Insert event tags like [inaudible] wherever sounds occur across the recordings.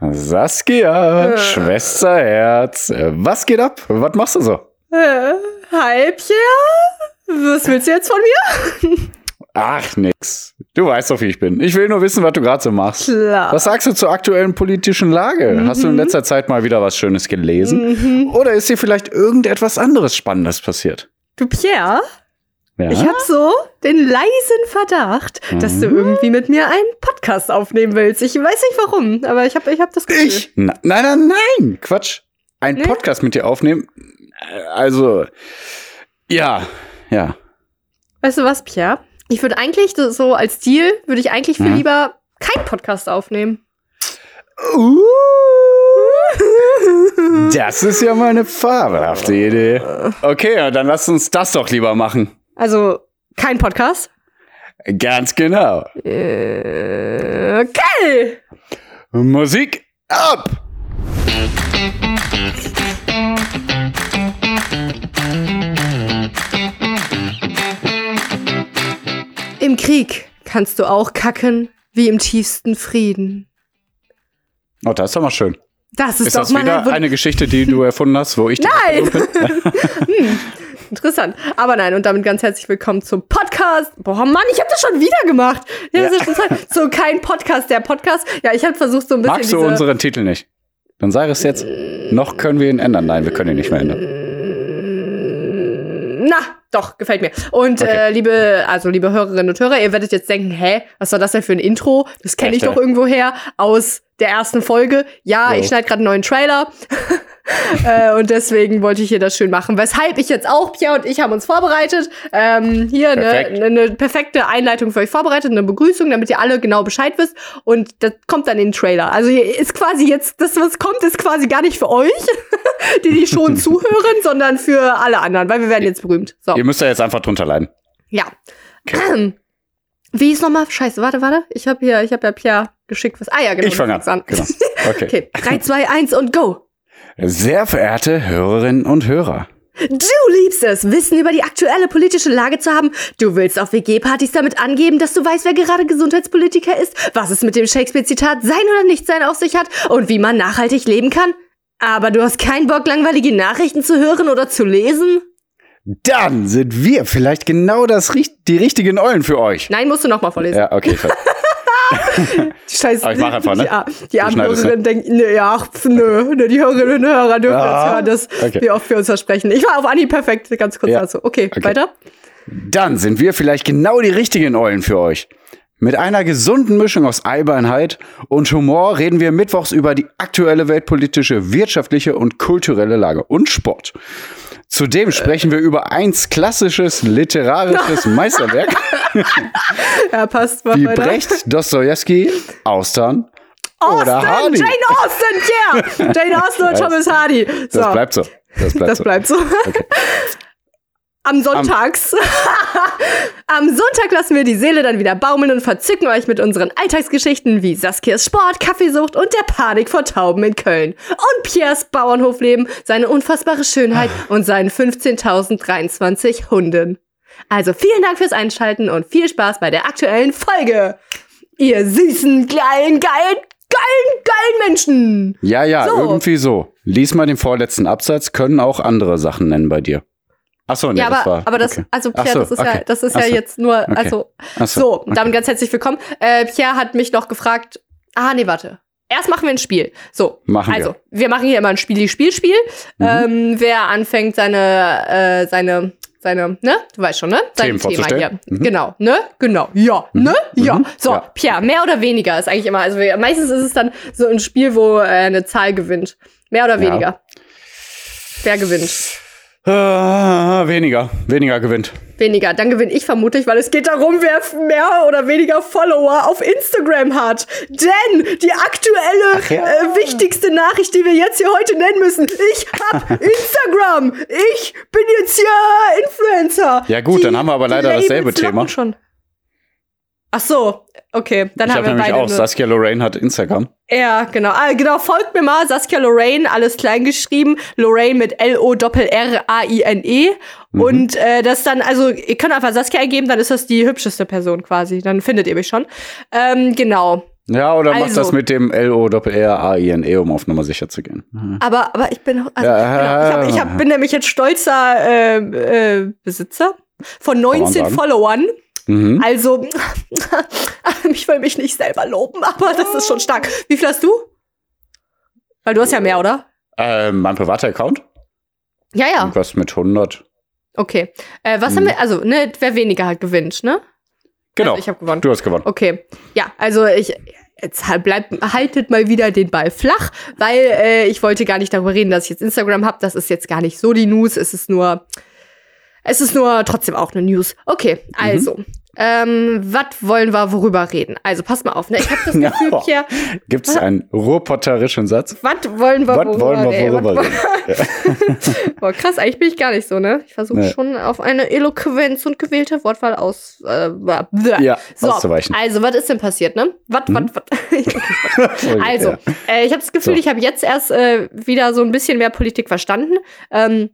Saskia, äh. Schwesterherz, was geht ab? Was machst du so? Äh, hi, Pierre. Was willst du jetzt von mir? Ach, nix. Du weißt doch, wie ich bin. Ich will nur wissen, was du gerade so machst. Klar. Was sagst du zur aktuellen politischen Lage? Mhm. Hast du in letzter Zeit mal wieder was Schönes gelesen? Mhm. Oder ist dir vielleicht irgendetwas anderes Spannendes passiert? Du, Pierre? Ja? Ich habe so den leisen Verdacht, mhm. dass du mhm. irgendwie mit mir einen Podcast aufnehmen willst. Ich weiß nicht warum, aber ich habe ich hab das Gefühl. Ich? nein, nein, nein, Quatsch. Ein nee? Podcast mit dir aufnehmen? Also, ja, ja. Weißt du was, Pierre? Ich würde eigentlich so als Deal, würde ich eigentlich viel mhm. lieber keinen Podcast aufnehmen. Uh, das ist ja mal eine fabelhafte Idee. Okay, dann lass uns das doch lieber machen. Also kein Podcast? Ganz genau. Äh, okay. Musik ab! Im Krieg kannst du auch kacken wie im tiefsten Frieden. Oh, das ist doch mal schön. Das ist, ist das mal wieder eine Geschichte, die du erfunden hast, wo ich Nein! [laughs] [laughs] hm. Interessant. Aber nein, und damit ganz herzlich willkommen zum Podcast. Boah, Mann, ich habe das schon wieder gemacht. Ja. So kein Podcast, der Podcast. Ja, ich habe versucht so ein bisschen. Magst du unseren Titel nicht? Dann sag es jetzt. Noch können wir ihn ändern. Nein, wir können ihn nicht mehr ändern. Na, doch, gefällt mir. Und okay. äh, liebe, also liebe Hörerinnen und Hörer, ihr werdet jetzt denken, hä, was war das denn für ein Intro? Das kenne ich doch irgendwo her aus der ersten Folge. Ja, jo. ich schneide gerade einen neuen Trailer. [laughs] äh, und deswegen wollte ich hier das schön machen. Weshalb ich jetzt auch, Pia und ich haben uns vorbereitet. Ähm, hier eine ne, ne perfekte Einleitung für euch vorbereitet, eine Begrüßung, damit ihr alle genau Bescheid wisst. Und das kommt dann in den Trailer. Also hier ist quasi jetzt, das, was kommt, ist quasi gar nicht für euch, [laughs] die die schon [laughs] zuhören, sondern für alle anderen, weil wir werden jetzt berühmt. So. Ihr müsst ja jetzt einfach drunter leiden. Ja. Okay. [clears throat] Wie ist nochmal? Scheiße, warte, warte. Ich habe hier, ich habe ja Pierre geschickt was. Ah ja, genau. Ich fange an. Genau. Okay. [laughs] okay. 3, 2, 1 und go. Sehr verehrte Hörerinnen und Hörer. Du liebst es, Wissen über die aktuelle politische Lage zu haben. Du willst auf WG-Partys damit angeben, dass du weißt, wer gerade Gesundheitspolitiker ist, was es mit dem Shakespeare-Zitat sein oder nicht sein auf sich hat und wie man nachhaltig leben kann. Aber du hast keinen Bock, langweilige Nachrichten zu hören oder zu lesen? Dann sind wir vielleicht genau das, die richtigen Eulen für euch. Nein, musst du noch mal vorlesen. Ja, okay. [laughs] [laughs] die Scheiße. Ich mach einfach, ne? Die, Hörerinnen denken, ne, ja, ach, nö, ne, die Hörerinnen und Hörer dürfen ah, jetzt hören, dass okay. wie oft wir uns versprechen. Ich war auf Anni perfekt, ganz kurz ja. dazu. Okay, okay, weiter. Dann sind wir vielleicht genau die richtigen Eulen für euch. Mit einer gesunden Mischung aus Albernheit und Humor reden wir mittwochs über die aktuelle weltpolitische, wirtschaftliche und kulturelle Lage und Sport. Zudem sprechen wir über eins klassisches literarisches [laughs] Meisterwerk. [laughs] ja, passt. Wie weiter. Brecht, Dostoevsky, Austern Austin, oder Hardy. Jane Austen, yeah! Jane Austen und [laughs] Thomas Hardy. So. Das bleibt so. Das bleibt das so. Bleibt so. Okay. Am Sonntags. [laughs] Am Sonntag lassen wir die Seele dann wieder baumeln und verzücken euch mit unseren Alltagsgeschichten wie Saskias Sport, Kaffeesucht und der Panik vor Tauben in Köln. Und Piers Bauernhofleben, seine unfassbare Schönheit und seinen 15.023 Hunden. Also vielen Dank fürs Einschalten und viel Spaß bei der aktuellen Folge. Ihr süßen, kleinen, geilen, geilen, geilen Menschen. Ja, ja, so. irgendwie so. Lies mal den vorletzten Absatz, können auch andere Sachen nennen bei dir. Ach so, nee, ja, aber, das war, aber das, okay. also Pierre, so, das ist okay. ja, das ist ja so. jetzt nur, okay. also, so, so damit ganz herzlich willkommen. Äh, Pierre hat mich noch gefragt, ah, nee, warte. Erst machen wir ein Spiel. So, machen also, wir. wir machen hier immer ein Spiel-Spiel-Spiel. Mhm. Ähm, wer anfängt, seine, äh, seine, seine, ne? Du weißt schon, ne? Sein Thema hier. Mhm. Genau, ne? Genau. Ja, mhm. ne? Ja. Mhm. So, ja. Pierre, mehr oder weniger ist eigentlich immer, also meistens ist es dann so ein Spiel, wo äh, eine Zahl gewinnt. Mehr oder weniger? Ja. Wer gewinnt? Äh, weniger. Weniger gewinnt. Weniger. Dann gewinne ich vermutlich, weil es geht darum, wer mehr oder weniger Follower auf Instagram hat. Denn die aktuelle, ja. äh, wichtigste Nachricht, die wir jetzt hier heute nennen müssen, ich hab [laughs] Instagram. Ich bin jetzt ja Influencer. Ja gut, die, dann haben wir aber leider dasselbe Thema. Schon. Ach so, okay. Dann ich haben hab wir nämlich beide auch. Saskia Lorraine hat Instagram. Ja, genau. Ah, genau, folgt mir mal. Saskia Lorraine, alles klein geschrieben. Lorraine mit L-O-R-R-A-I-N-E. Mhm. Und äh, das dann, also, ihr könnt einfach Saskia eingeben, dann ist das die hübscheste Person quasi. Dann findet ihr mich schon. Ähm, genau. Ja, oder also. mach das mit dem L-O-R-A-I-N-E, um auf Nummer sicher zu gehen. Mhm. Aber, aber ich bin, also, ja, genau, ich, hab, ich hab, bin nämlich jetzt stolzer äh, äh, Besitzer von 19 Followern. Mhm. Also, [laughs] ich will mich nicht selber loben, aber das ist schon stark. Wie viel hast du? Weil du hast ja mehr, oder? Äh, mein privater Account? Ja, ja. Irgendwas mit 100. Okay. Äh, was mhm. haben wir, also, ne, wer weniger halt gewinnt, ne? Genau. Also ich habe gewonnen. Du hast gewonnen. Okay. Ja, also ich, jetzt halt bleibt, haltet mal wieder den Ball flach, weil äh, ich wollte gar nicht darüber reden, dass ich jetzt Instagram habe. Das ist jetzt gar nicht so die News. Es ist nur, es ist nur trotzdem auch eine News. Okay, also. Mhm. Ähm, was wollen wir worüber reden? Also pass mal auf, ne? Ich habe das [laughs] Gefühl, ja, hier. Gibt es einen ruhrpotterischen Satz? Was wollen wir worüber, wollen wir worüber [laughs] reden? Boah, krass, eigentlich bin ich gar nicht so, ne? Ich versuche nee. schon auf eine Eloquenz und gewählte Wortwahl aus. Äh, ja, so, auszuweichen. Also, was ist denn passiert, ne? Was, mhm. was, was? [laughs] also, äh, ich habe das Gefühl, so. ich habe jetzt erst äh, wieder so ein bisschen mehr Politik verstanden. Ähm,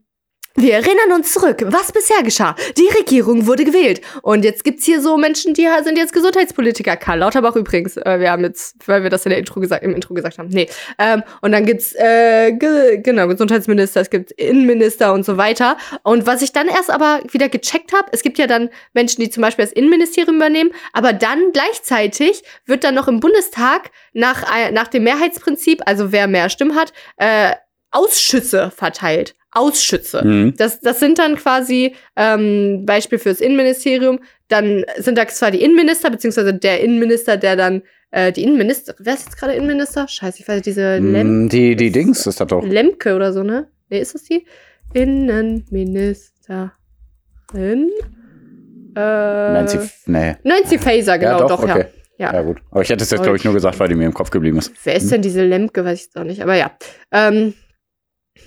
wir erinnern uns zurück, was bisher geschah. Die Regierung wurde gewählt. Und jetzt gibt's hier so Menschen, die sind jetzt Gesundheitspolitiker. Karl Lauterbach übrigens. Äh, wir haben jetzt, weil wir das in der Intro gesagt, im Intro gesagt haben. Nee. Ähm, und dann gibt's, äh, ge genau, Gesundheitsminister, es gibt Innenminister und so weiter. Und was ich dann erst aber wieder gecheckt habe, es gibt ja dann Menschen, die zum Beispiel das Innenministerium übernehmen, aber dann gleichzeitig wird dann noch im Bundestag nach, äh, nach dem Mehrheitsprinzip, also wer mehr Stimmen hat, äh, Ausschüsse verteilt. Ausschüsse. Mhm. Das, das sind dann quasi ähm, Beispiel fürs Innenministerium. Dann sind da zwar die Innenminister, beziehungsweise der Innenminister, der dann äh, die Innenminister, wer ist jetzt gerade Innenminister? Scheiße, ich weiß nicht, diese Lem Die, die Dings ist das doch. Lemke oder so, ne? Nee, ist das die? Innenministerin. Äh, Nancy, nee. Nancy Faeser, genau, ja, doch, doch okay. ja. Ja. ja, gut. Aber ich hätte es jetzt, glaube ich, nur gesagt, weil die mir im Kopf geblieben ist. Wer ist denn diese Lemke? Weiß ich auch nicht. Aber ja. Ähm,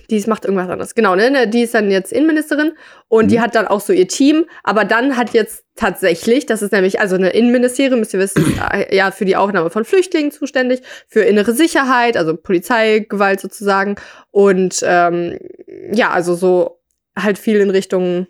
die macht irgendwas anderes. Genau, ne? ne? Die ist dann jetzt Innenministerin und mhm. die hat dann auch so ihr Team. Aber dann hat jetzt tatsächlich, das ist nämlich, also eine Innenministerium, müsst ihr wissen, [clears throat] ja, für die Aufnahme von Flüchtlingen zuständig, für innere Sicherheit, also Polizeigewalt sozusagen. Und ähm, ja, also so halt viel in Richtung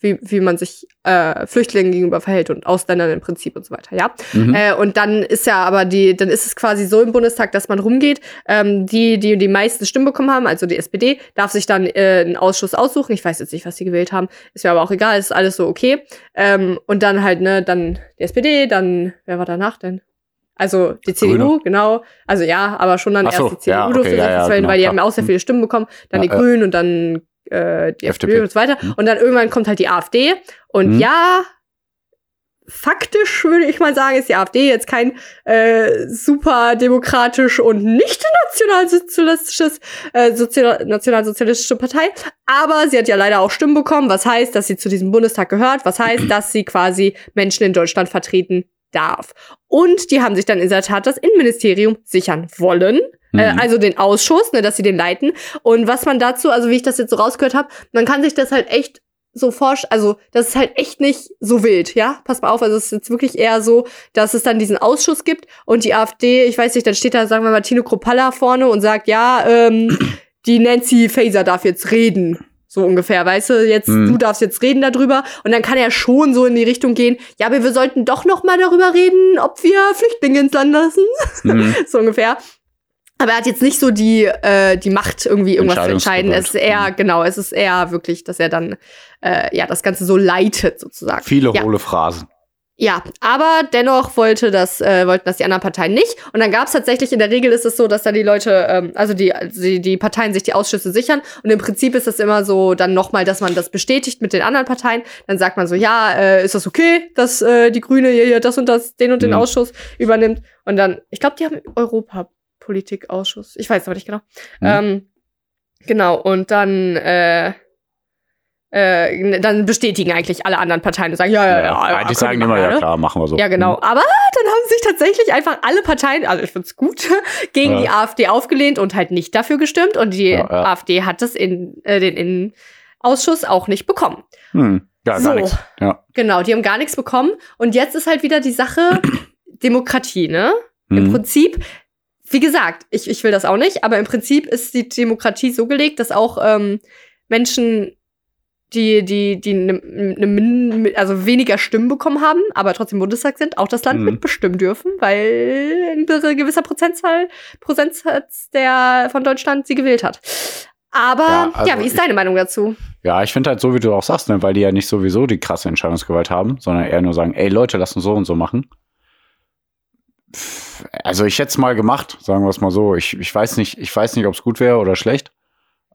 wie, wie man sich äh, Flüchtlingen gegenüber verhält und Ausländern im Prinzip und so weiter, ja. Mhm. Äh, und dann ist ja aber die, dann ist es quasi so im Bundestag, dass man rumgeht. Ähm, die, die die meisten Stimmen bekommen haben, also die SPD, darf sich dann äh, einen Ausschuss aussuchen. Ich weiß jetzt nicht, was sie gewählt haben, ist mir aber auch egal, ist alles so okay. Ähm, und dann halt, ne, dann die SPD, dann, wer war danach denn? Also die CDU, Grüne. genau. Also ja, aber schon dann so, erst die CDU ja, okay, durfte ja, ja, genau, weil die klar. haben auch sehr viele Stimmen bekommen. Dann die Grünen und dann äh, die FDP, FDP und so weiter. Mhm. Und dann irgendwann kommt halt die AfD. Und mhm. ja, faktisch würde ich mal sagen, ist die AfD jetzt kein äh, super demokratisch und nicht nationalsozialistisches, äh, sozial nationalsozialistische Partei. Aber sie hat ja leider auch Stimmen bekommen, was heißt, dass sie zu diesem Bundestag gehört, was heißt, [clears throat] dass sie quasi Menschen in Deutschland vertreten darf. Und die haben sich dann in der Tat das Innenministerium sichern wollen. Äh, mhm. also den Ausschuss, ne, dass sie den leiten. Und was man dazu, also wie ich das jetzt so rausgehört habe, man kann sich das halt echt so forsch, also das ist halt echt nicht so wild, ja? Pass mal auf, also es ist jetzt wirklich eher so, dass es dann diesen Ausschuss gibt und die AfD, ich weiß nicht, dann steht da, sagen wir mal, Tino Kropalla vorne und sagt, ja, ähm, die Nancy Faser darf jetzt reden. So ungefähr, weißt du, jetzt, mhm. du darfst jetzt reden darüber. Und dann kann er schon so in die Richtung gehen, ja, aber wir sollten doch noch mal darüber reden, ob wir Flüchtlinge ins Land lassen. Mhm. [laughs] so ungefähr. Aber er hat jetzt nicht so die, äh, die Macht, irgendwie irgendwas zu entscheiden. Es ist eher, mhm. genau, es ist eher wirklich, dass er dann äh, ja das Ganze so leitet, sozusagen. Viele ja. hohle Phrasen. Ja, aber dennoch wollte das, äh, wollten das die anderen Parteien nicht. Und dann gab es tatsächlich, in der Regel ist es so, dass dann die Leute, ähm, also die, die, die Parteien sich die Ausschüsse sichern. Und im Prinzip ist es immer so dann nochmal, dass man das bestätigt mit den anderen Parteien. Dann sagt man so, ja, äh, ist das okay, dass äh, die Grüne hier, hier das und das, den und den mhm. Ausschuss übernimmt. Und dann, ich glaube, die haben Europa Politikausschuss. Ich weiß aber nicht genau. Mhm. Ähm, genau, und dann, äh, äh, dann bestätigen eigentlich alle anderen Parteien und sagen, ja, ja, ja. ja, ja die sagen immer, ja klar, machen wir so. Ja, genau. Mhm. Aber dann haben sich tatsächlich einfach alle Parteien, also ich find's gut, [laughs] gegen ja. die AfD aufgelehnt und halt nicht dafür gestimmt. Und die AfD hat das in äh, den Innenausschuss auch nicht bekommen. Hm. Ja, so. gar nichts. Ja. Genau, die haben gar nichts bekommen. Und jetzt ist halt wieder die Sache [clears throat] Demokratie, ne? Mhm. Im Prinzip wie gesagt, ich, ich will das auch nicht, aber im Prinzip ist die Demokratie so gelegt, dass auch ähm, Menschen die, die, die ne, ne, also weniger Stimmen bekommen haben, aber trotzdem Bundestag sind, auch das Land mhm. mitbestimmen dürfen, weil ein gewisser Prozentzahl, Prozentsatz der von Deutschland sie gewählt hat. Aber ja, also ja wie ist deine Meinung dazu? Ja, ich finde halt so, wie du auch sagst, ne, weil die ja nicht sowieso die krasse Entscheidungsgewalt haben, sondern eher nur sagen, ey Leute, lass uns so und so machen. Also ich hätte es mal gemacht, sagen wir es mal so. Ich, ich weiß nicht, ich weiß nicht, ob es gut wäre oder schlecht.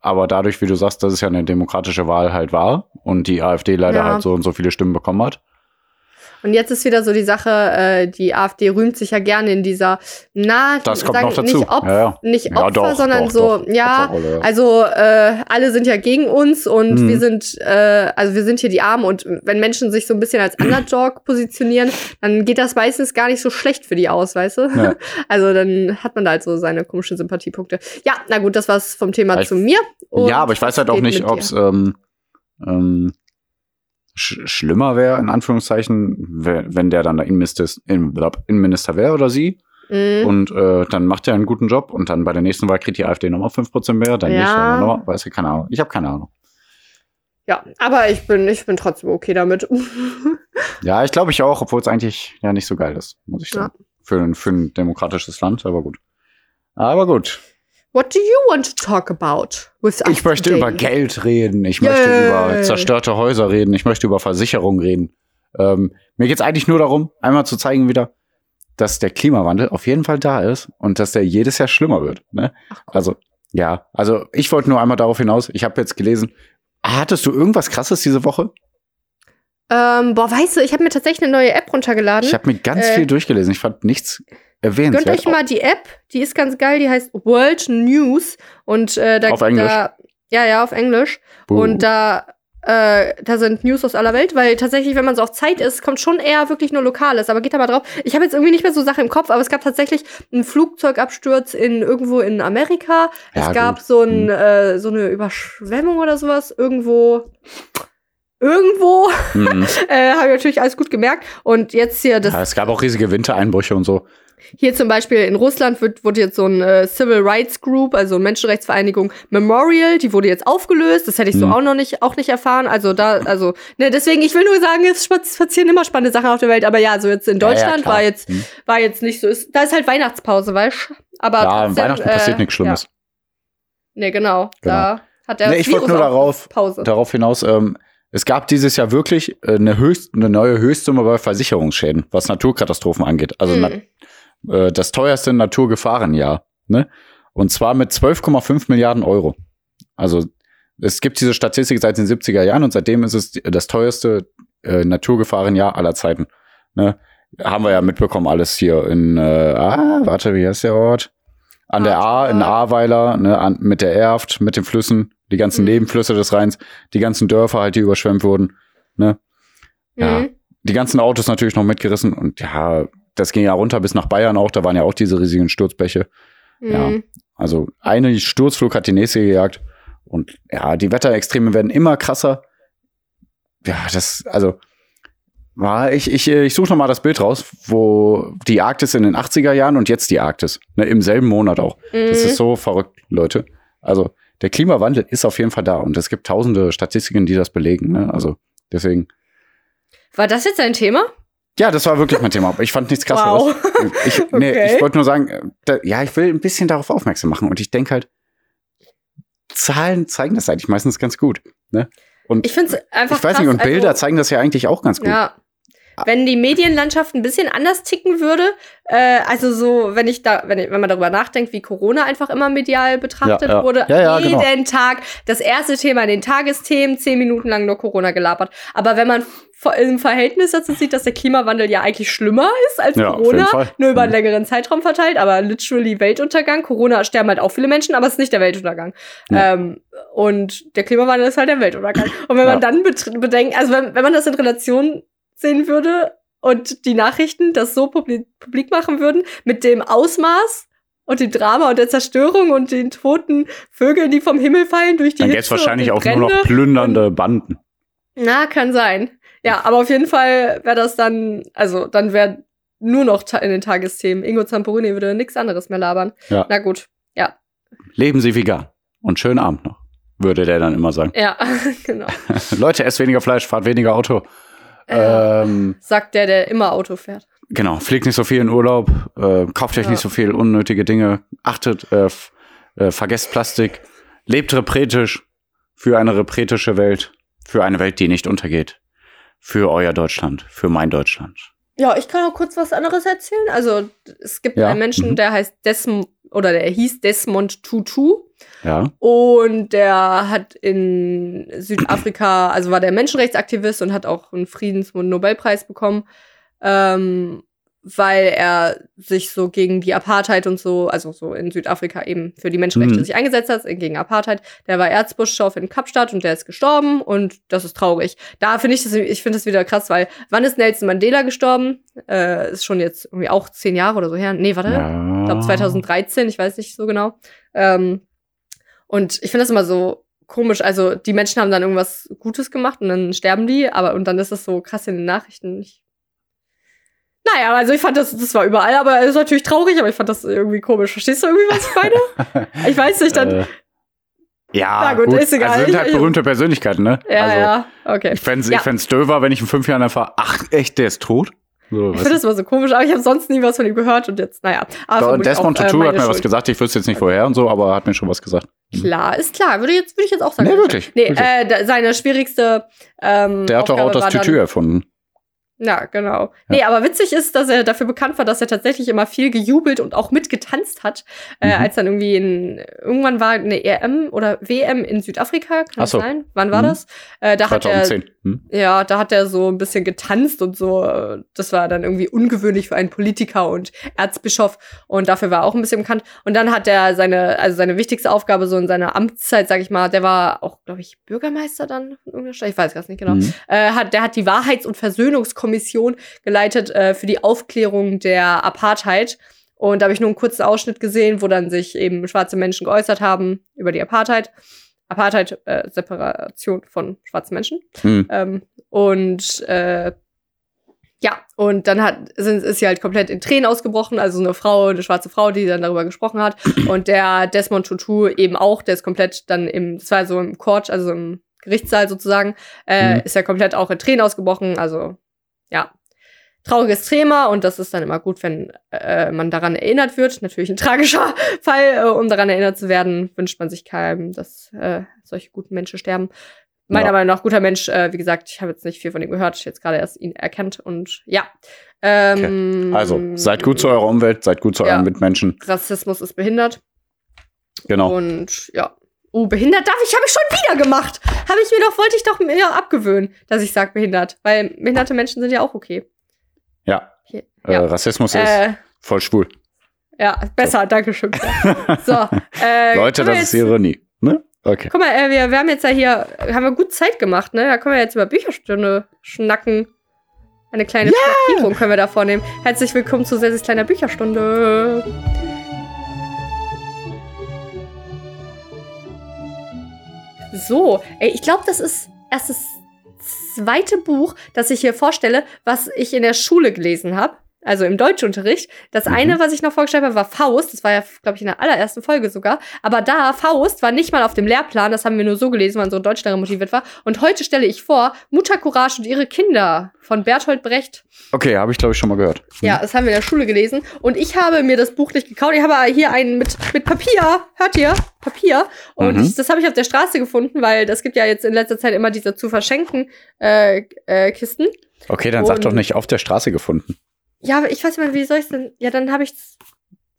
Aber dadurch, wie du sagst, dass es ja eine demokratische Wahl halt war und die AfD leider ja. halt so und so viele Stimmen bekommen hat, und jetzt ist wieder so die Sache, äh, die AfD rühmt sich ja gerne in dieser, na, das kommt noch dazu. nicht, Opf ja, ja. nicht Opfer, doch, sondern doch, so, doch. ja, also äh, alle sind ja gegen uns und hm. wir sind, äh, also wir sind hier die Armen und wenn Menschen sich so ein bisschen als [clears throat] Underdog positionieren, dann geht das meistens gar nicht so schlecht für die aus, weißt du? [laughs] Also dann hat man da halt so seine komischen Sympathiepunkte. Ja, na gut, das war's vom Thema ich, zu mir. ja, aber ich weiß halt auch nicht, ob es ähm, ähm, sch schlimmer wäre, in Anführungszeichen, wenn der dann da Innenminister, Innenminister wäre oder sie. Mhm. Und äh, dann macht er einen guten Job und dann bei der nächsten Wahl kriegt die AfD nochmal 5% mehr, dann ja. nicht, dann noch, weiß ich, keine Ahnung. Ich habe keine Ahnung. Ja, aber ich bin, ich bin trotzdem okay damit. [laughs] ja, ich glaube ich auch, obwohl es eigentlich ja nicht so geil ist, muss ich sagen. Ja. Für, ein, für ein demokratisches Land, aber gut. Aber gut. What do you want to talk about? With ich möchte today? über Geld reden. Ich Yay. möchte über zerstörte Häuser reden. Ich möchte über Versicherungen reden. Ähm, mir geht es eigentlich nur darum, einmal zu zeigen wieder, dass der Klimawandel auf jeden Fall da ist und dass der jedes Jahr schlimmer wird. Ne? Also ja, also ich wollte nur einmal darauf hinaus. Ich habe jetzt gelesen. Hattest du irgendwas Krasses diese Woche? Ähm, boah, weißt du, ich habe mir tatsächlich eine neue App runtergeladen. Ich habe mir ganz äh, viel durchgelesen. Ich fand nichts erwähnenswert. Gönnt euch mal die App, die ist ganz geil, die heißt World News und äh, da auf Englisch. Da, ja, ja, auf Englisch. Buh. Und da äh, da sind News aus aller Welt, weil tatsächlich, wenn man so auf Zeit ist, kommt schon eher wirklich nur Lokales. Aber geht da mal drauf. Ich habe jetzt irgendwie nicht mehr so Sachen im Kopf, aber es gab tatsächlich einen Flugzeugabsturz in irgendwo in Amerika. Ja, es gab gut. so, ein, hm. äh, so eine Überschwemmung oder sowas irgendwo irgendwo. Mhm. [laughs] äh, Habe ich natürlich alles gut gemerkt. Und jetzt hier das. Ja, es gab auch riesige Wintereinbrüche und so. Hier zum Beispiel in Russland wird, wurde jetzt so ein äh, Civil Rights Group, also Menschenrechtsvereinigung Memorial, die wurde jetzt aufgelöst. Das hätte ich so mhm. auch noch nicht, auch nicht erfahren. Also da, also, ne, deswegen, ich will nur sagen, es passieren immer spannende Sachen auf der Welt. Aber ja, so jetzt in Deutschland ja, ja, war jetzt, mhm. war jetzt nicht so. Ist, da ist halt Weihnachtspause, weißt du? Aber ja, trotzdem, Weihnachten äh, passiert nichts Schlimmes. Ja. Nee, genau. genau. Da hat der nee, ich wollte nur darauf, Pause. darauf hinaus, ähm, es gab dieses Jahr wirklich äh, eine, Höchst, eine neue Höchstsumme bei Versicherungsschäden, was Naturkatastrophen angeht. Also mhm äh, das teuerste Naturgefahrenjahr. Ne? Und zwar mit 12,5 Milliarden Euro. Also es gibt diese Statistik seit den 70er Jahren und seitdem ist es das teuerste äh, Naturgefahrenjahr aller Zeiten. Ne? Haben wir ja mitbekommen alles hier in, äh, ah, warte, wie heißt der Ort? An der A, in Ahrweiler, ne, an, mit der Erft, mit den Flüssen, die ganzen mhm. Nebenflüsse des Rheins, die ganzen Dörfer halt, die überschwemmt wurden. Ne? Ja. Mhm. Die ganzen Autos natürlich noch mitgerissen und ja, das ging ja runter bis nach Bayern auch, da waren ja auch diese riesigen Sturzbäche. Mhm. Ja, also eine Sturzflug hat die nächste gejagt. Und ja, die Wetterextreme werden immer krasser. Ja, das, also, war ich, ich, ich suche noch mal das Bild raus, wo die Arktis in den 80er Jahren und jetzt die Arktis, ne, im selben Monat auch. Mhm. Das ist so verrückt, Leute. Also, der Klimawandel ist auf jeden Fall da und es gibt tausende Statistiken, die das belegen, ne? Also, deswegen. War das jetzt ein Thema? Ja, das war wirklich mein Thema. Ich fand nichts krasseres. Wow. Ich, nee, okay. ich wollte nur sagen, da, ja, ich will ein bisschen darauf aufmerksam machen. Und ich denke halt, Zahlen zeigen das eigentlich meistens ganz gut. Ne? Und ich finde es einfach. Ich weiß nicht, und Bilder also, zeigen das ja eigentlich auch ganz gut. Ja. Wenn die Medienlandschaft ein bisschen anders ticken würde, äh, also so, wenn ich da, wenn, ich, wenn man darüber nachdenkt, wie Corona einfach immer medial betrachtet ja, ja. wurde, ja, jeden genau. Tag das erste Thema in den Tagesthemen, zehn Minuten lang nur Corona gelabert. Aber wenn man im Verhältnis dazu sieht, dass der Klimawandel ja eigentlich schlimmer ist als ja, Corona, nur über einen mhm. längeren Zeitraum verteilt, aber literally Weltuntergang. Corona sterben halt auch viele Menschen, aber es ist nicht der Weltuntergang. Ja. Ähm, und der Klimawandel ist halt der Weltuntergang. Und wenn man dann bedenkt, also wenn, wenn man das in Relation sehen würde und die Nachrichten das so publik, publik machen würden, mit dem Ausmaß und dem Drama und der Zerstörung und den toten Vögeln, die vom Himmel fallen durch die Dann gäbe es wahrscheinlich auch nur noch plündernde Banden. Na, kann sein. Ja, aber auf jeden Fall wäre das dann, also dann wäre nur noch in den Tagesthemen. Ingo Zamperini würde nichts anderes mehr labern. Ja. Na gut, ja. Leben Sie vegan und schönen Abend noch. würde der dann immer sagen. Ja, [laughs] genau. [laughs] Leute, esst weniger Fleisch, fahrt weniger Auto. Ja. Ähm, Sagt der, der immer Auto fährt. Genau, fliegt nicht so viel in Urlaub, äh, kauft euch ja. nicht so viel unnötige Dinge, achtet, äh, äh, vergesst Plastik, lebt repretisch für eine repretische Welt, für eine Welt, die nicht untergeht, für euer Deutschland, für mein Deutschland. Ja, ich kann auch kurz was anderes erzählen. Also es gibt ja. einen Menschen, mhm. der heißt Desmond oder der hieß Desmond Tutu. Ja. Und der hat in Südafrika, also war der Menschenrechtsaktivist und hat auch einen Friedens- und Nobelpreis bekommen. Ähm, weil er sich so gegen die Apartheid und so, also so in Südafrika eben für die Menschenrechte mhm. sich eingesetzt hat, gegen Apartheid. Der war Erzbischof in Kapstadt und der ist gestorben und das ist traurig. Da finde ich das, ich finde das wieder krass, weil wann ist Nelson Mandela gestorben? Äh, ist schon jetzt irgendwie auch zehn Jahre oder so her. Nee, warte. Ja. Ich glaube 2013, ich weiß nicht so genau. Ähm, und ich finde das immer so komisch. Also die Menschen haben dann irgendwas Gutes gemacht und dann sterben die, aber und dann ist das so krass in den Nachrichten. Ich naja, also ich fand das, das war überall, aber es ist natürlich traurig, aber ich fand das irgendwie komisch. Verstehst du irgendwie, was ich meine? [laughs] ich weiß nicht, dann. Äh, ja, Na gut, gut, ist egal. Also sind halt berühmte Persönlichkeiten, ne? Ja, also, ja, okay. Ich fände ja. ich döver, wenn ich in fünf Jahren erfahre, ach, echt, der ist tot? So, ich finde das immer so komisch, aber ich habe sonst nie was von ihm gehört und jetzt, naja. Aber Desmond auch, Tutu äh, hat mir Schuld. was gesagt, ich wüsste jetzt nicht woher und so, aber er hat mir schon was gesagt. Klar, ist klar. Würde, jetzt, würde ich jetzt auch sagen. Nee, wirklich. Nee, wirklich. Äh, seine schwierigste. Ähm, der hat doch auch das Tütü erfunden. Ja, genau. Ja. Nee, aber witzig ist, dass er dafür bekannt war, dass er tatsächlich immer viel gejubelt und auch mitgetanzt hat, äh, mhm. äh, als dann irgendwie in, irgendwann war eine EM oder WM in Südafrika, kann das so. sein? Wann war mhm. das? Äh, da 2010. hat er, hm? ja, da hat er so ein bisschen getanzt und so. Das war dann irgendwie ungewöhnlich für einen Politiker und Erzbischof und dafür war er auch ein bisschen bekannt. Und dann hat er seine, also seine wichtigste Aufgabe so in seiner Amtszeit, sag ich mal, der war auch, glaube ich, Bürgermeister dann von irgendeiner Stadt, ich weiß gar nicht genau. Mhm. Äh, hat, der hat die Wahrheits- und Versöhnungskommission Kommission geleitet äh, für die Aufklärung der Apartheid. Und da habe ich nur einen kurzen Ausschnitt gesehen, wo dann sich eben schwarze Menschen geäußert haben über die Apartheid. Apartheid, äh, Separation von schwarzen Menschen. Mhm. Ähm, und äh, ja, und dann hat, sind, ist sie halt komplett in Tränen ausgebrochen, also eine Frau, eine schwarze Frau, die dann darüber gesprochen hat. Und der Desmond Tutu eben auch, der ist komplett dann im, das war so im Court, also im Gerichtssaal sozusagen, äh, mhm. ist ja komplett auch in Tränen ausgebrochen, also ja, trauriges Thema und das ist dann immer gut, wenn äh, man daran erinnert wird. Natürlich ein [laughs] tragischer Fall, äh, um daran erinnert zu werden, wünscht man sich keinem, dass äh, solche guten Menschen sterben. Meiner ja. Meinung nach guter Mensch, äh, wie gesagt, ich habe jetzt nicht viel von ihm gehört, jetzt gerade erst ihn erkannt und ja. Ähm, okay. Also seid gut zu eurer Umwelt, seid gut zu ja. euren Mitmenschen. Rassismus ist behindert. Genau. Und ja, Oh, behindert darf ich, habe ich schon wieder gemacht. Habe ich mir doch, wollte ich doch mir abgewöhnen, dass ich sage behindert. Weil behinderte Menschen sind ja auch okay. Ja. Hier, ja. Äh, Rassismus ist äh, voll schwul. Ja, besser, so. danke schön. [laughs] So, äh, Leute, das ist Ironie. Ne? Okay. Guck mal, äh, wir, wir haben jetzt ja hier, haben wir gut Zeit gemacht, ne? Da können wir jetzt über Bücherstunde schnacken. Eine kleine yeah. können wir da vornehmen. Herzlich willkommen zu Sessis kleiner Bücherstunde. So, ey, ich glaube, das ist erst das zweite Buch, das ich hier vorstelle, was ich in der Schule gelesen habe also im Deutschunterricht. Das mhm. eine, was ich noch vorgestellt habe, war Faust. Das war ja, glaube ich, in der allerersten Folge sogar. Aber da, Faust war nicht mal auf dem Lehrplan. Das haben wir nur so gelesen, weil unsere Deutschlehrer motiviert war. Und heute stelle ich vor, Mutter Courage und ihre Kinder von Bertolt Brecht. Okay, habe ich, glaube ich, schon mal gehört. Mhm. Ja, das haben wir in der Schule gelesen. Und ich habe mir das Buch nicht gekauft. Ich habe hier einen mit, mit Papier. Hört ihr? Papier. Und mhm. ich, das habe ich auf der Straße gefunden, weil das gibt ja jetzt in letzter Zeit immer diese zu verschenken äh, äh, Kisten. Okay, dann und sag doch nicht auf der Straße gefunden. Ja, aber ich weiß nicht mehr, wie soll ich denn? Ja, dann habe ich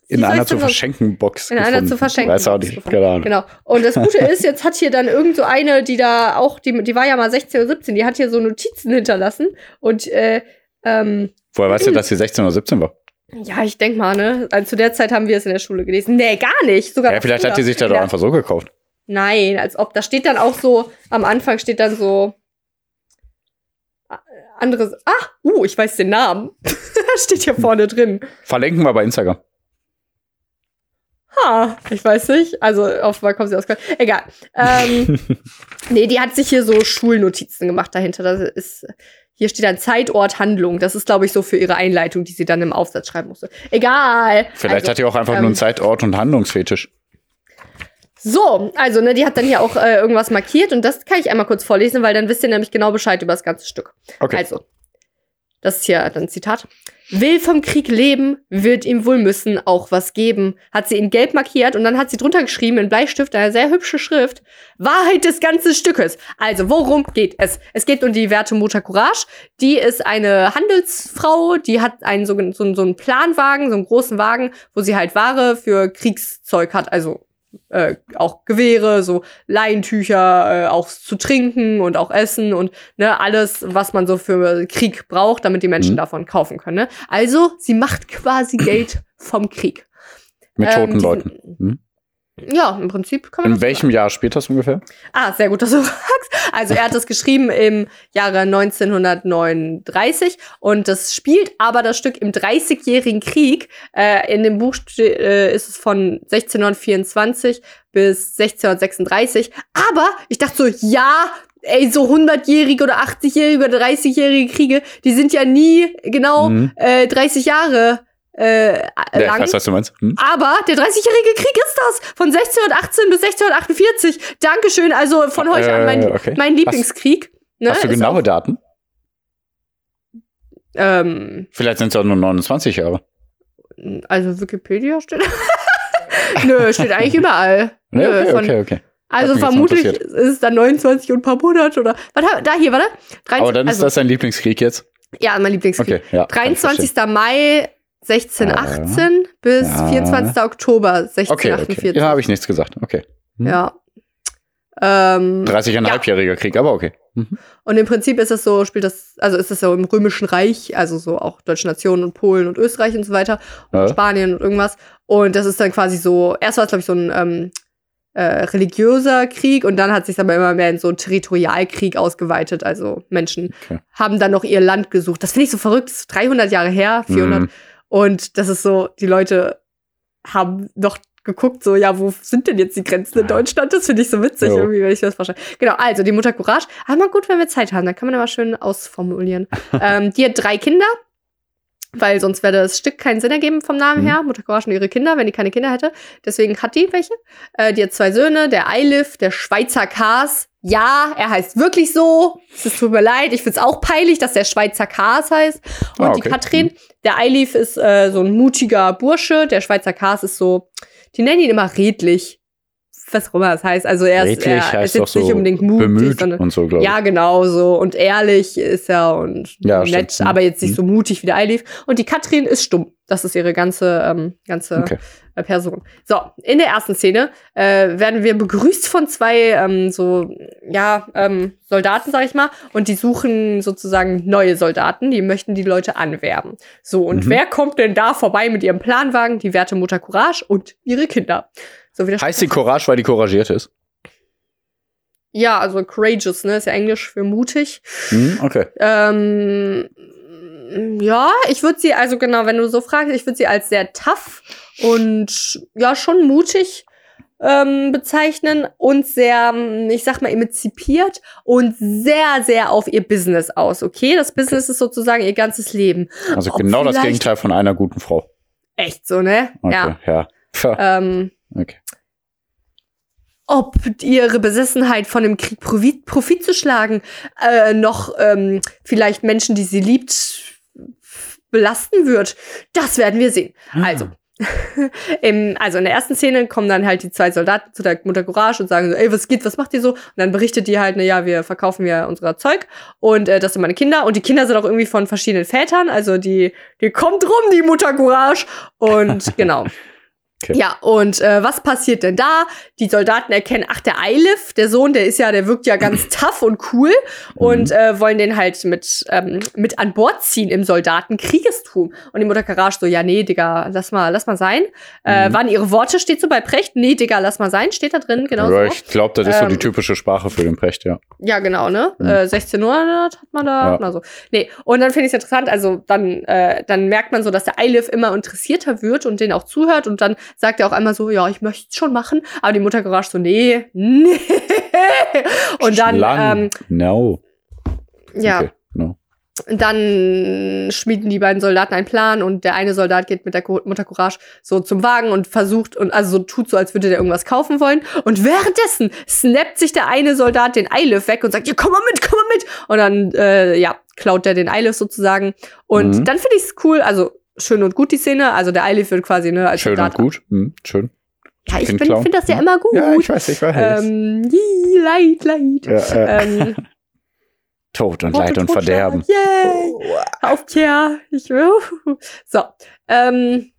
in einer zu verschenken Box. In einer zu verschenken Weiß auch nicht, Ahnung. Genau. Und das Gute [laughs] ist, jetzt hat hier dann irgend so eine, die da auch, die, die war ja mal 16 oder 17, die hat hier so Notizen hinterlassen. Und, äh, ähm. Woher weißt du, dass sie 16 oder 17 war? Ja, ich denk mal, ne? Also zu der Zeit haben wir es in der Schule gelesen. Nee, gar nicht. Sogar ja, vielleicht hat die sich da doch einfach so gekauft. Nein, als ob. Da steht dann auch so, am Anfang steht dann so, andere. Ah, uh, ich weiß den Namen. [laughs] Steht hier vorne drin. Verlinken wir bei Instagram. Ha, ich weiß nicht. Also offenbar kommt sie aus Köln. Egal. Ähm, [laughs] nee, die hat sich hier so Schulnotizen gemacht dahinter. Das ist, hier steht dann Zeitort, Handlung. Das ist, glaube ich, so für ihre Einleitung, die sie dann im Aufsatz schreiben musste. Egal. Vielleicht also, hat die auch einfach ähm, nur einen Zeitort und Handlungsfetisch. So, also, ne, die hat dann hier auch äh, irgendwas markiert und das kann ich einmal kurz vorlesen, weil dann wisst ihr nämlich genau Bescheid über das ganze Stück. Okay. Also, das ist hier dann ein Zitat. Will vom Krieg leben, wird ihm wohl müssen auch was geben. Hat sie in gelb markiert und dann hat sie drunter geschrieben in Bleistift, eine sehr hübsche Schrift, Wahrheit des ganzen Stückes. Also, worum geht es? Es geht um die Werte Mutter Courage. Die ist eine Handelsfrau, die hat einen so, so, so einen Planwagen, so einen großen Wagen, wo sie halt Ware für Kriegszeug hat, also äh, auch Gewehre, so Leintücher, äh, auch zu trinken und auch Essen und ne, alles, was man so für Krieg braucht, damit die Menschen mhm. davon kaufen können. Ne? Also, sie macht quasi [clears throat] Geld vom Krieg. Mit toten ähm, Leuten. Hm? Ja, im Prinzip kann man. In welchem Jahr spielt das ungefähr? Ah, sehr gut, dass du [laughs] fragst. Also er hat das geschrieben im Jahre 1939 und das spielt aber das Stück im Dreißigjährigen Krieg. Äh, in dem Buch äh, ist es von 1624 bis 1636. Aber ich dachte so, ja, ey, so 100-jährige oder 80-jährige oder 30-jährige Kriege, die sind ja nie genau mhm. äh, 30 Jahre äh, ja, lang. Weiß, was du meinst. Hm? Aber der 30-jährige Krieg ist das. Von 1618 bis 1648. Dankeschön. Also von heute äh, an mein, okay. mein Lieblingskrieg. Ne, hast du genaue Daten? Ähm, Vielleicht sind es auch nur 29 Jahre. Also Wikipedia steht. [laughs] Nö, steht eigentlich überall. Nö, okay, von, okay, okay. Also vermutlich ist es dann 29 und ein paar Monate oder. Warte, da hier, warte. 23, Aber dann ist also, das dein Lieblingskrieg jetzt? Ja, mein Lieblingskrieg. Okay, ja, 23. Mai 1618 ja. bis ja. 24. Oktober 1648. Okay, okay. Ja, habe ich nichts gesagt. Okay. Hm. Ja. Ähm, 30,5-jähriger ja. Krieg, aber okay. Mhm. Und im Prinzip ist es so, spielt das, also ist es so im Römischen Reich, also so auch deutsche Nationen und Polen und Österreich und so weiter und ja. Spanien und irgendwas. Und das ist dann quasi so, erst war es, glaube ich, so ein ähm, äh, religiöser Krieg und dann hat sich aber immer mehr in so einen Territorialkrieg ausgeweitet. Also Menschen okay. haben dann noch ihr Land gesucht. Das finde ich so verrückt, das ist 300 Jahre her, 400. Mhm. Und das ist so, die Leute haben noch geguckt, so, ja, wo sind denn jetzt die Grenzen in Deutschland? Das finde ich so witzig, jo. irgendwie, wenn ich mir das vorstelle. Genau, also die Mutter Courage. Aber mal gut, wenn wir Zeit haben, dann kann man aber schön ausformulieren. [laughs] ähm, die hat drei Kinder, weil sonst wäre das Stück keinen Sinn ergeben vom Namen mhm. her. Mutter Courage und ihre Kinder, wenn die keine Kinder hätte. Deswegen hat die welche. Äh, die hat zwei Söhne, der Eilif, der Schweizer Kars. Ja, er heißt wirklich so. Es tut mir leid, ich finde es auch peinlich, dass der Schweizer Kars heißt. Und ah, okay. die Katrin, mhm. der Eilif ist äh, so ein mutiger Bursche, der Schweizer Kars ist so, die nennen ihn immer redlich was auch immer das heißt. Also er ist, er, ist jetzt so nicht unbedingt mutig, sondern und so, ja, genau so und ehrlich ist er und ja, nett, stimmt. aber jetzt nicht so mutig wie der Eilif. Und die Katrin ist stumm. Das ist ihre ganze ähm, ganze okay. Äh, Person. So in der ersten Szene äh, werden wir begrüßt von zwei ähm, so ja ähm, Soldaten, sag ich mal, und die suchen sozusagen neue Soldaten. Die möchten die Leute anwerben. So und mhm. wer kommt denn da vorbei mit ihrem Planwagen? Die werte Mutter Courage und ihre Kinder. So wie heißt sie Courage, weil die couragiert ist? Ja, also courageous, ne? Ist ja Englisch für mutig. Hm, okay. Ähm, ja, ich würde sie, also genau, wenn du so fragst, ich würde sie als sehr tough und ja, schon mutig ähm, bezeichnen und sehr, ich sag mal, emanzipiert und sehr, sehr auf ihr Business aus, okay? Das Business ist sozusagen ihr ganzes Leben. Also Ob genau das Gegenteil von einer guten Frau. Echt so, ne? Okay, ja. ja. Ähm, okay ob ihre Besessenheit von dem Krieg Profit, Profit zu schlagen äh, noch ähm, vielleicht Menschen, die sie liebt, belasten wird. Das werden wir sehen. Ah. Also. [laughs] Im, also in der ersten Szene kommen dann halt die zwei Soldaten zu der Mutter Courage und sagen so, ey, was geht, was macht ihr so? Und dann berichtet die halt, na ja, wir verkaufen ja unser Zeug und äh, das sind meine Kinder und die Kinder sind auch irgendwie von verschiedenen Vätern, also die, die kommt rum, die Mutter Courage und [laughs] genau. Okay. Ja, und äh, was passiert denn da? Die Soldaten erkennen, ach, der Eilif, der Sohn, der ist ja, der wirkt ja ganz [clears throat] tough und cool und mhm. äh, wollen den halt mit, ähm, mit an Bord ziehen im Soldatenkriegestum. Und die Mutter Karage so, ja, nee, Digga, lass mal, lass mal sein. Äh, mhm. Äh, waren ihre Worte, steht so bei Precht? Nee, Digga, lass mal sein, steht da drin, genau. Ja, ich glaube, das ist ähm, so die ähm, typische Sprache für den Precht, ja. Ja, genau, ne? Mhm. Äh, 1600 hat man da, ja. oder so. Nee, und dann finde ich es interessant, also dann, äh, dann merkt man so, dass der Eilif immer interessierter wird und den auch zuhört und dann sagt er auch einmal so, ja, ich möchte es schon machen. Aber die Mutter Garage so, nee, nee. [laughs] Und dann, ähm, no. Ja. Okay, no. dann schmieden die beiden Soldaten einen Plan und der eine Soldat geht mit der Mutter Courage so zum Wagen und versucht und also so tut so, als würde der irgendwas kaufen wollen. Und währenddessen snappt sich der eine Soldat den Eilif weg und sagt, ja, komm mal mit, komm mal mit. Und dann, äh, ja, klaut der den Eilif sozusagen. Und mhm. dann finde ich es cool, also schön und gut die Szene. Also der Eilif wird quasi, ne, als schön Soldat. und gut, mhm, schön. Ja, ich finde find das ja immer gut. Ja, ich weiß, ich weiß. Ähm, leid, leid. Ja, äh. ähm, [laughs] Tod und Leid und, Verderben. Yay! Oh. Auf Tja. Ich will. [laughs] So. Ähm,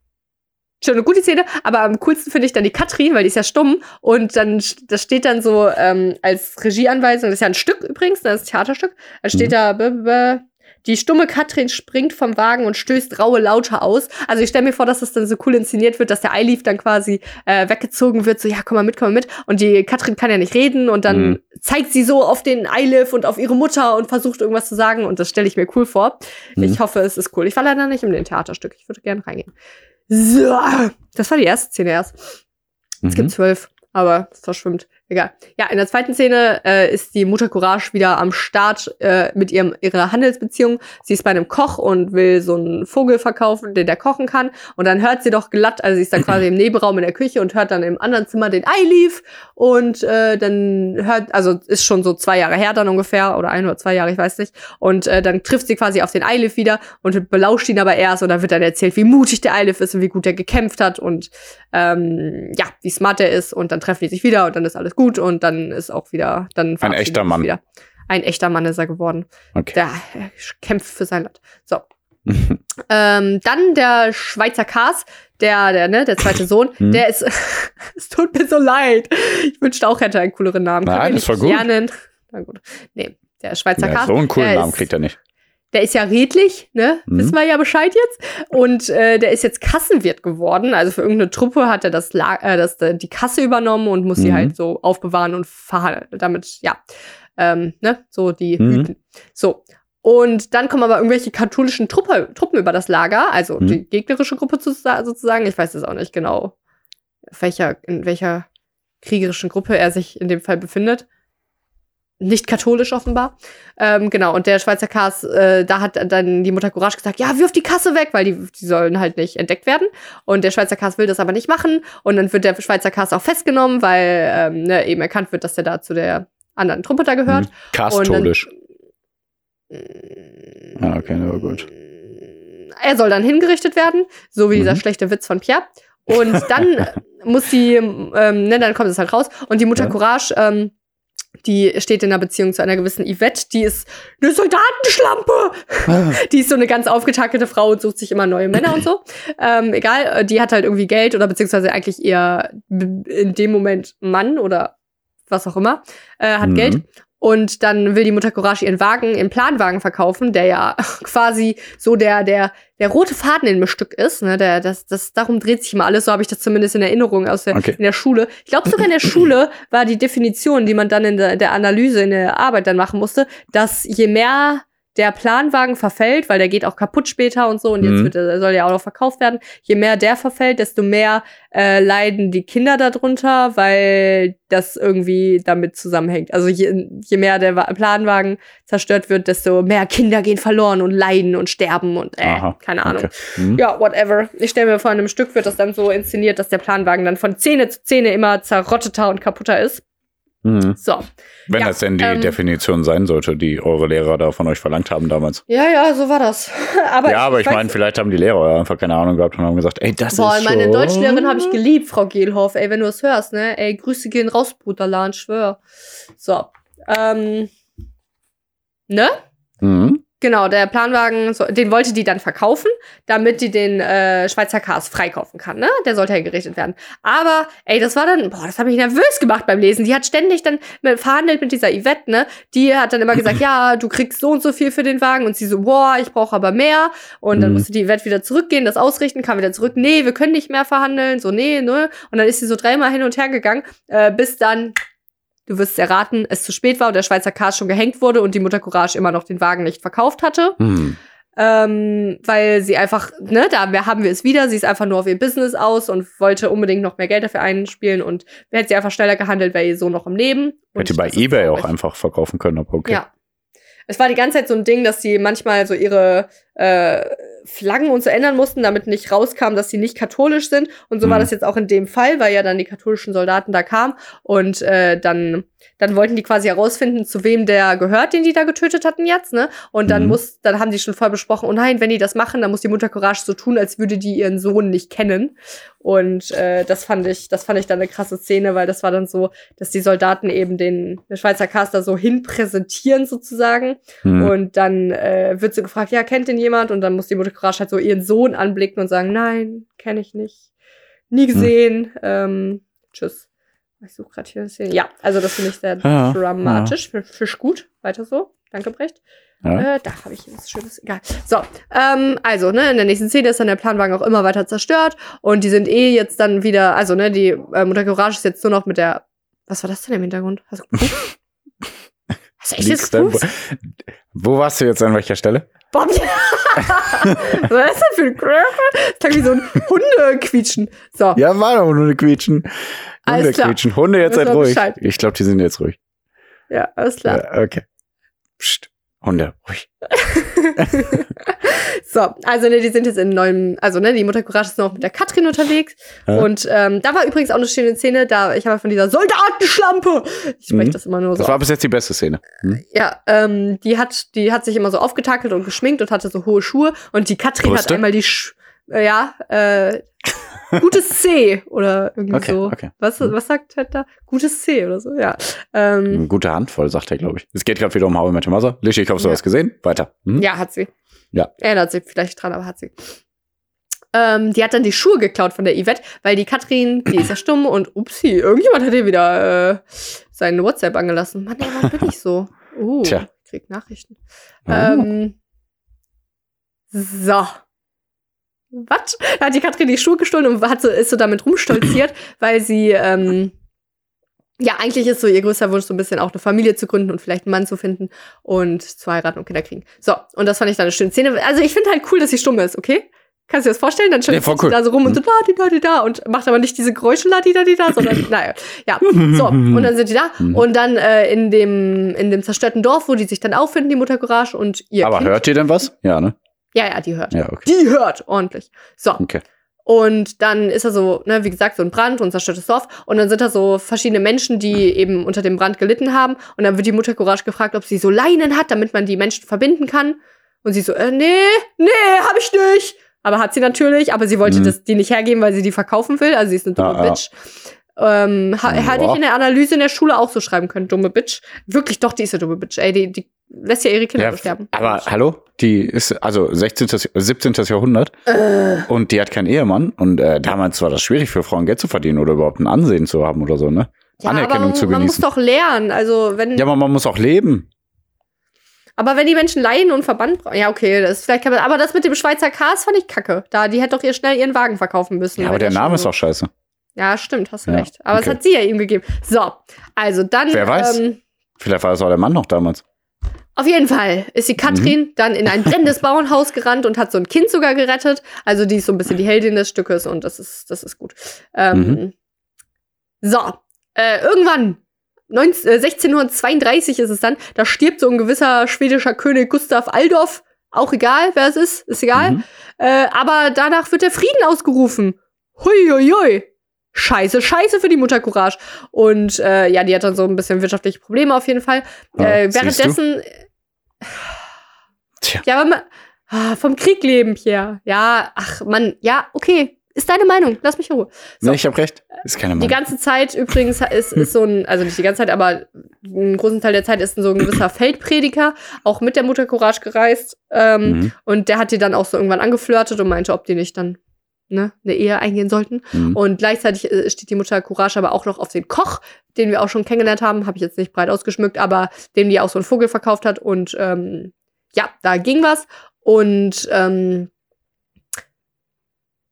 schon eine gute Szene, aber am coolsten finde ich dann die Katrin, weil die ist ja stumm und dann das steht dann so ähm, als Regieanweisung, das ist ja ein Stück übrigens, das ist ein Theaterstück, dann steht mhm. da die stumme Katrin springt vom Wagen und stößt raue Laute aus. Also ich stelle mir vor, dass das dann so cool inszeniert wird, dass der Eilief dann quasi äh, weggezogen wird, so ja, komm mal mit, komm mal mit. Und die Katrin kann ja nicht reden und dann mhm. zeigt sie so auf den Eilief und auf ihre Mutter und versucht irgendwas zu sagen und das stelle ich mir cool vor. Mhm. Ich hoffe, es ist cool. Ich war leider nicht in dem Theaterstück. Ich würde gerne reingehen. So, das war die erste Szene erst. Es mhm. gibt zwölf, aber es verschwimmt. Egal. Ja, in der zweiten Szene äh, ist die Mutter Courage wieder am Start äh, mit ihrem ihrer Handelsbeziehung. Sie ist bei einem Koch und will so einen Vogel verkaufen, den der kochen kann. Und dann hört sie doch glatt, also sie ist dann quasi im Nebenraum in der Küche und hört dann im anderen Zimmer den Eilief. Und äh, dann hört, also ist schon so zwei Jahre her dann ungefähr, oder ein oder zwei Jahre, ich weiß nicht. Und äh, dann trifft sie quasi auf den Eilief wieder und belauscht ihn aber erst. Und dann wird dann erzählt, wie mutig der Eilief ist und wie gut er gekämpft hat und ähm, ja, wie smart er ist. Und dann treffen die sich wieder und dann ist alles gut und dann ist auch wieder, dann ein echter Mann. Wieder. Ein echter Mann ist er geworden. Okay. Der kämpft für sein Land. So. [laughs] ähm, dann der Schweizer Kars, der, der, ne, der zweite Sohn, mhm. der ist, [laughs] es tut mir so leid. Ich wünschte auch, hätte einen cooleren Namen. Nein, das war gut. Lernen. Na gut. Nee, der Schweizer ja, Kars. So einen coolen Namen kriegt er nicht der ist ja redlich, ne? Mhm. Wissen wir ja Bescheid jetzt. Und äh, der ist jetzt Kassenwirt geworden. Also für irgendeine Truppe hat er das, äh, das äh, die Kasse übernommen und muss mhm. sie halt so aufbewahren und damit, ja, ähm, ne, so die mhm. hüten. So. Und dann kommen aber irgendwelche katholischen Truppe, Truppen über das Lager, also mhm. die gegnerische Gruppe sozusagen. Ich weiß es auch nicht genau, welcher, in welcher kriegerischen Gruppe er sich in dem Fall befindet nicht katholisch offenbar. Ähm, genau, und der Schweizer Kass, äh, da hat dann die Mutter Courage gesagt, ja, wirf die Kasse weg, weil die, die sollen halt nicht entdeckt werden. Und der Schweizer Kass will das aber nicht machen. Und dann wird der Schweizer Kass auch festgenommen, weil ähm, ne, eben erkannt wird, dass er da zu der anderen Truppe da gehört. Mhm. Katholisch. ah, okay, aber gut. Er soll dann hingerichtet werden, so wie mhm. dieser schlechte Witz von Pierre. Und dann [laughs] muss sie, ähm, ne, dann kommt es halt raus. Und die Mutter ja. Courage ähm, die steht in einer Beziehung zu einer gewissen Yvette, die ist eine Soldatenschlampe. Ah. Die ist so eine ganz aufgetakelte Frau und sucht sich immer neue Männer und so. Ähm, egal, die hat halt irgendwie Geld oder beziehungsweise eigentlich eher in dem Moment Mann oder was auch immer, äh, hat mhm. Geld und dann will die Mutter Courage ihren Wagen, ihren Planwagen verkaufen, der ja [laughs] quasi so der, der, der rote Faden in dem Stück ist. Ne? Der, das, das, darum dreht sich immer alles, so habe ich das zumindest in Erinnerung aus der, okay. in der Schule. Ich glaube sogar in der Schule war die Definition, die man dann in der, der Analyse, in der Arbeit dann machen musste, dass je mehr der Planwagen verfällt, weil der geht auch kaputt später und so und jetzt mhm. wird, er soll ja auch noch verkauft werden. Je mehr der verfällt, desto mehr äh, leiden die Kinder darunter, weil das irgendwie damit zusammenhängt. Also je, je mehr der Planwagen zerstört wird, desto mehr Kinder gehen verloren und leiden und sterben und äh, Aha, keine Ahnung. Okay. Mhm. Ja, whatever. Ich stelle mir vor, in einem Stück wird das dann so inszeniert, dass der Planwagen dann von Szene zu Szene immer zerrotteter und kaputter ist. Mhm. So. Wenn ja, das denn die ähm, Definition sein sollte, die eure Lehrer da von euch verlangt haben damals. Ja, ja, so war das. [laughs] aber ja, aber ich, ich meine, vielleicht haben die Lehrer einfach keine Ahnung gehabt und haben gesagt, ey, das Boah, ist meine schon... Deutschlehrerin habe ich geliebt, Frau Gehlhoff. Ey, wenn du es hörst, ne? Ey, Grüße gehen raus, Bruderlan, schwör. So. Ähm. Ne? Mhm. Genau, der Planwagen, den wollte die dann verkaufen, damit die den äh, Schweizer Cars freikaufen kann, ne? Der sollte hergerichtet werden. Aber, ey, das war dann, boah, das hat mich nervös gemacht beim Lesen. Die hat ständig dann mit, verhandelt mit dieser Yvette, ne? Die hat dann immer gesagt, [laughs] ja, du kriegst so und so viel für den Wagen. Und sie so, boah, ich brauche aber mehr. Und dann mhm. musste die Yvette wieder zurückgehen, das ausrichten, kam wieder zurück. Nee, wir können nicht mehr verhandeln. So, nee, ne? Und dann ist sie so dreimal hin und her gegangen, äh, bis dann du wirst erraten, es zu spät war und der Schweizer Cars schon gehängt wurde und die Mutter Courage immer noch den Wagen nicht verkauft hatte. Hm. Ähm, weil sie einfach, ne, da haben wir es wieder, sie ist einfach nur auf ihr Business aus und wollte unbedingt noch mehr Geld dafür einspielen und hätte sie einfach schneller gehandelt, wäre ihr so noch im Leben. Hätte bei Ebay auch einfach verkaufen können, aber okay. Ja. es war die ganze Zeit so ein Ding, dass sie manchmal so ihre äh, Flaggen und so ändern mussten, damit nicht rauskam, dass sie nicht katholisch sind. Und so mhm. war das jetzt auch in dem Fall, weil ja dann die katholischen Soldaten da kamen und äh, dann dann wollten die quasi herausfinden, zu wem der gehört, den die da getötet hatten jetzt, ne? Und dann mhm. muss, dann haben die schon voll besprochen, oh nein, wenn die das machen, dann muss die Mutter Courage so tun, als würde die ihren Sohn nicht kennen. Und äh, das fand ich, das fand ich dann eine krasse Szene, weil das war dann so, dass die Soldaten eben den, den Schweizer Caster so hinpräsentieren sozusagen. Mhm. Und dann äh, wird sie gefragt, ja, kennt den jemand? Und dann muss die Mutter Courage halt so ihren Sohn anblicken und sagen, nein, kenne ich nicht. Nie hm. gesehen. Mhm. Ähm, tschüss. Ich suche gerade hier ein bisschen. Ja, also das finde ich sehr ja, dramatisch. Ja. Fisch gut. Weiter so. Danke, Brecht. Ja. Äh, da habe ich was Schönes. Egal. So, ähm, also, ne, in der nächsten Szene ist dann der Planwagen auch immer weiter zerstört und die sind eh jetzt dann wieder, also, ne, die äh, Mutter Courage ist jetzt nur noch mit der. Was war das denn im Hintergrund? Hast du [laughs] Hast du echt jetzt geguckt? Wo warst du jetzt an welcher Stelle? Bobby. [laughs] Was ist das für ein Körper? Das klang wie so ein Hundequietschen. So. Ja, war doch Hundequietschen. Hundequietschen. Hunde jetzt seid ruhig. Bescheid. Ich glaube, die sind jetzt ruhig. Ja, alles klar. Ja, okay. Psst. Hunde, ruhig. [laughs] so, also ne, die sind jetzt in neuem, also ne, die Mutter Courage ist noch mit der Katrin unterwegs. Ja. Und ähm, da war übrigens auch eine schöne Szene, da ich habe von dieser Soldatenschlampe. Ich spreche mhm. das immer nur so. Das war bis jetzt die beste Szene. Mhm. Ja, ähm, die hat, die hat sich immer so aufgetakelt und geschminkt und hatte so hohe Schuhe. Und die Katrin Brüste? hat einmal die, Sch ja, äh, Gutes C oder irgendwie okay, so. Okay. Was, mhm. was sagt Ted da? Gutes C oder so, ja. Ähm, Gute Handvoll, sagt er, glaube ich. Es geht gerade wieder um How I Met Your Mother. Ich hoffe, du ja. hast gesehen. Weiter. Hm? Ja, hat sie. Ja. Erinnert sich vielleicht dran, aber hat sie. Ähm, die hat dann die Schuhe geklaut von der Yvette, weil die Katrin, die ist ja stumm und upsi, irgendjemand hat ihr wieder äh, seinen WhatsApp angelassen. Mann, ey, wann bin ich so? Uh, Tja. krieg Nachrichten. Oh. Ähm, so was? Da hat die Katrin die Schuhe gestohlen und hat so, ist so damit rumstolziert, [clears throat] weil sie, ähm, ja, eigentlich ist so ihr größter Wunsch, so ein bisschen auch eine Familie zu gründen und vielleicht einen Mann zu finden und zu heiraten und Kinder kriegen. So, und das fand ich dann eine schöne Szene. Also ich finde halt cool, dass sie stumm ist, okay? Kannst du dir das vorstellen? Dann steht ja, cool. da so rum und so da, die, da, die, da und macht aber nicht diese Geräusche da, die, da, die, da, sondern, [clears throat] naja, ja. So, und dann sind die da mhm. und dann äh, in dem in dem zerstörten Dorf, wo die sich dann auffinden, die Mutter Courage und ihr Aber kind. hört ihr denn was? Ja, ne? Ja, ja, die hört. Ja, okay. Die hört ordentlich. So. Okay. Und dann ist da so, ne, wie gesagt, so ein Brand und zerstörtes Dorf. Und dann sind da so verschiedene Menschen, die eben unter dem Brand gelitten haben. Und dann wird die Mutter Courage gefragt, ob sie so Leinen hat, damit man die Menschen verbinden kann. Und sie so, äh, nee, nee, hab ich nicht. Aber hat sie natürlich, aber sie wollte mhm. das, die nicht hergeben, weil sie die verkaufen will. Also sie ist eine dumme ah, Bitch. Ähm, ha, hätte ich in der Analyse in der Schule auch so schreiben können, dumme Bitch. Wirklich, doch, die ist eine dumme Bitch. Ey, die, die lässt ja ihre Kinder ja, sterben. Aber hallo, die ist also 16. 17. Jahrhundert äh. und die hat keinen Ehemann. Und äh, damals war das schwierig für Frauen Geld zu verdienen oder überhaupt ein Ansehen zu haben oder so, ne? Ja, Anerkennung zu genießen. Man muss doch lernen. Also wenn. Ja, aber man muss auch leben. Aber wenn die Menschen Leiden und Verband brauchen, ja, okay, das ist vielleicht kann man, aber das mit dem Schweizer Cars fand ich kacke. Da, die hätte doch ihr schnell ihren Wagen verkaufen müssen. Ja, aber der Name ist auch scheiße. Ja, stimmt, hast du ja, recht. Aber okay. das hat sie ja ihm gegeben. So, also dann. Wer weiß? Ähm, Vielleicht war das auch der Mann noch damals. Auf jeden Fall ist die Katrin mhm. dann in ein brennendes Bauernhaus gerannt und hat so ein Kind sogar gerettet. Also die ist so ein bisschen die Heldin des Stückes und das ist, das ist gut. Ähm, mhm. So, äh, irgendwann 19, äh, 1632 ist es dann, da stirbt so ein gewisser schwedischer König Gustav Aldorf. Auch egal, wer es ist, ist egal. Mhm. Äh, aber danach wird der Frieden ausgerufen. Hui, hui, hui scheiße, scheiße für die Mutter Courage. Und äh, ja, die hat dann so ein bisschen wirtschaftliche Probleme auf jeden Fall. Oh, äh, währenddessen. Tja. Ja, aber man, ah, vom Krieg leben, Pierre. Ja, ach man, ja, okay. Ist deine Meinung. Lass mich in Ruhe. So. Nee, ich hab recht. Ist keine Meinung. Die ganze Zeit übrigens ist, ist so ein, also nicht die ganze Zeit, aber einen großen Teil der Zeit ist so ein gewisser Feldprediger auch mit der Mutter Courage gereist. Ähm, mhm. Und der hat die dann auch so irgendwann angeflirtet und meinte, ob die nicht dann ne, eine Ehe eingehen sollten. Mhm. Und gleichzeitig äh, steht die Mutter Courage aber auch noch auf den Koch, den wir auch schon kennengelernt haben, habe ich jetzt nicht breit ausgeschmückt, aber dem die auch so einen Vogel verkauft hat. Und ähm, ja, da ging was. Und ähm,